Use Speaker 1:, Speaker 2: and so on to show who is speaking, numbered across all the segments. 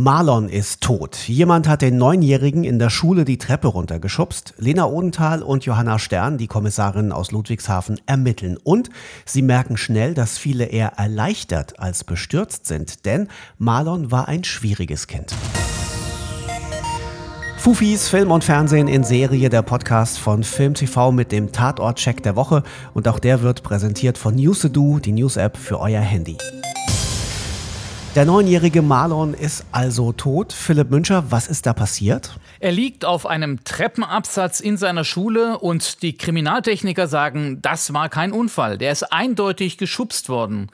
Speaker 1: Marlon ist tot. Jemand hat den Neunjährigen in der Schule die Treppe runtergeschubst. Lena Odenthal und Johanna Stern, die Kommissarinnen aus Ludwigshafen, ermitteln. Und sie merken schnell, dass viele eher erleichtert als bestürzt sind. Denn Marlon war ein schwieriges Kind. Fufis Film und Fernsehen in Serie, der Podcast von Film TV mit dem Tatort-Check der Woche. Und auch der wird präsentiert von Newsedu, die News-App für euer Handy. Der neunjährige Marlon ist also tot. Philipp Müncher, was ist da passiert?
Speaker 2: Er liegt auf einem Treppenabsatz in seiner Schule und die Kriminaltechniker sagen, das war kein Unfall. Der ist eindeutig geschubst worden.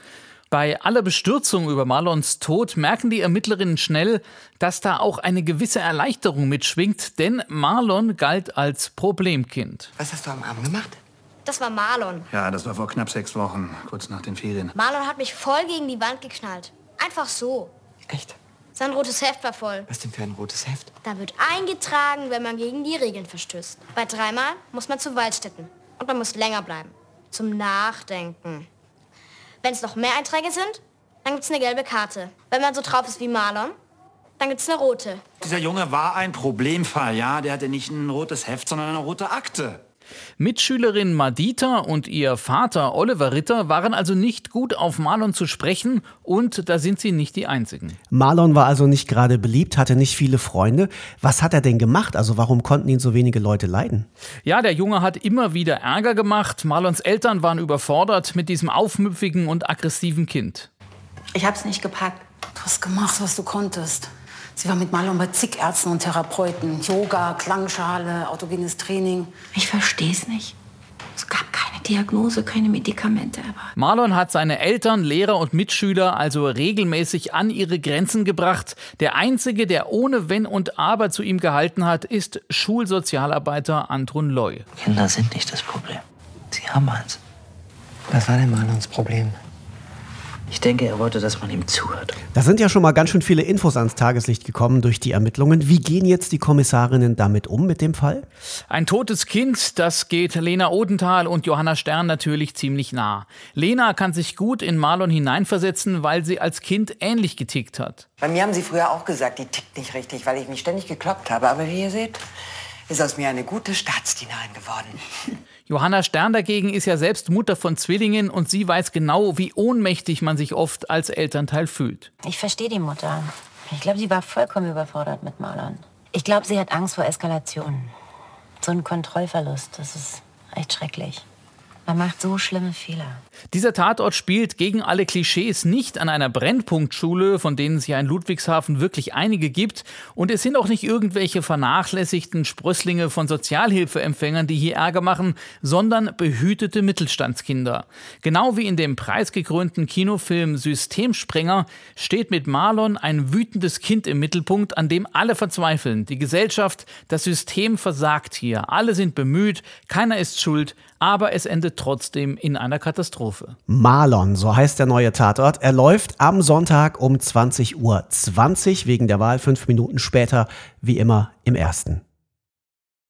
Speaker 2: Bei aller Bestürzung über Marlons Tod merken die Ermittlerinnen schnell, dass da auch eine gewisse Erleichterung mitschwingt, denn Marlon galt als Problemkind.
Speaker 3: Was hast du am Arm gemacht?
Speaker 4: Das war Marlon.
Speaker 5: Ja, das war vor knapp sechs Wochen, kurz nach den Ferien.
Speaker 4: Marlon hat mich voll gegen die Wand geknallt. Einfach so.
Speaker 3: Echt?
Speaker 4: Sein rotes Heft war voll.
Speaker 3: Was denn für ein rotes Heft?
Speaker 4: Da wird eingetragen, wenn man gegen die Regeln verstößt. Bei dreimal muss man zu Waldstätten. Und man muss länger bleiben. Zum Nachdenken. Wenn es noch mehr Einträge sind, dann gibt es eine gelbe Karte. Wenn man so drauf ist wie Marlon, dann gibt es eine rote.
Speaker 5: Dieser Junge war ein Problemfall, ja. Der hatte nicht ein rotes Heft, sondern eine rote Akte.
Speaker 2: Mitschülerin Madita und ihr Vater Oliver Ritter waren also nicht gut auf Marlon zu sprechen und da sind sie nicht die Einzigen.
Speaker 1: Marlon war also nicht gerade beliebt, hatte nicht viele Freunde. Was hat er denn gemacht? Also warum konnten ihn so wenige Leute leiden?
Speaker 2: Ja, der Junge hat immer wieder Ärger gemacht. Marlons Eltern waren überfordert mit diesem aufmüpfigen und aggressiven Kind.
Speaker 6: Ich hab's nicht gepackt.
Speaker 7: Du hast gemacht, was du konntest. Sie war mit Marlon bei zig Ärzten und Therapeuten. Yoga, Klangschale, autogenes Training.
Speaker 6: Ich verstehe es nicht. Es gab keine Diagnose, keine Medikamente. Aber
Speaker 2: Marlon hat seine Eltern, Lehrer und Mitschüler also regelmäßig an ihre Grenzen gebracht. Der einzige, der ohne Wenn und Aber zu ihm gehalten hat, ist Schulsozialarbeiter Antrun Loy.
Speaker 8: Kinder sind nicht das Problem. Sie haben eins.
Speaker 3: Was war denn Marlons Problem?
Speaker 8: Ich denke, er wollte, dass man ihm zuhört.
Speaker 1: Da sind ja schon mal ganz schön viele Infos ans Tageslicht gekommen durch die Ermittlungen. Wie gehen jetzt die Kommissarinnen damit um mit dem Fall?
Speaker 2: Ein totes Kind, das geht Lena Odenthal und Johanna Stern natürlich ziemlich nah. Lena kann sich gut in Marlon hineinversetzen, weil sie als Kind ähnlich getickt hat.
Speaker 3: Bei mir haben sie früher auch gesagt, die tickt nicht richtig, weil ich mich ständig gekloppt habe. Aber wie ihr seht, ist aus mir eine gute Staatsdienerin geworden.
Speaker 2: Johanna Stern dagegen ist ja selbst Mutter von Zwillingen und sie weiß genau, wie ohnmächtig man sich oft als Elternteil fühlt.
Speaker 6: ich verstehe die Mutter. Ich glaube, sie war vollkommen überfordert mit Marlon. Ich glaube, sie hat Angst vor Eskalation. So ein Kontrollverlust, das ist echt schrecklich. Man macht so schlimme Fehler.
Speaker 2: Dieser Tatort spielt gegen alle Klischees nicht an einer Brennpunktschule, von denen es ja in Ludwigshafen wirklich einige gibt. Und es sind auch nicht irgendwelche vernachlässigten Sprösslinge von Sozialhilfeempfängern, die hier Ärger machen, sondern behütete Mittelstandskinder. Genau wie in dem preisgekrönten Kinofilm Systemsprenger steht mit Marlon ein wütendes Kind im Mittelpunkt, an dem alle verzweifeln. Die Gesellschaft, das System versagt hier. Alle sind bemüht, keiner ist schuld, aber es endet trotzdem in einer Katastrophe.
Speaker 1: Marlon, so heißt der neue Tatort. Er läuft am Sonntag um 20.20 Uhr 20 wegen der Wahl fünf Minuten später, wie immer im ersten.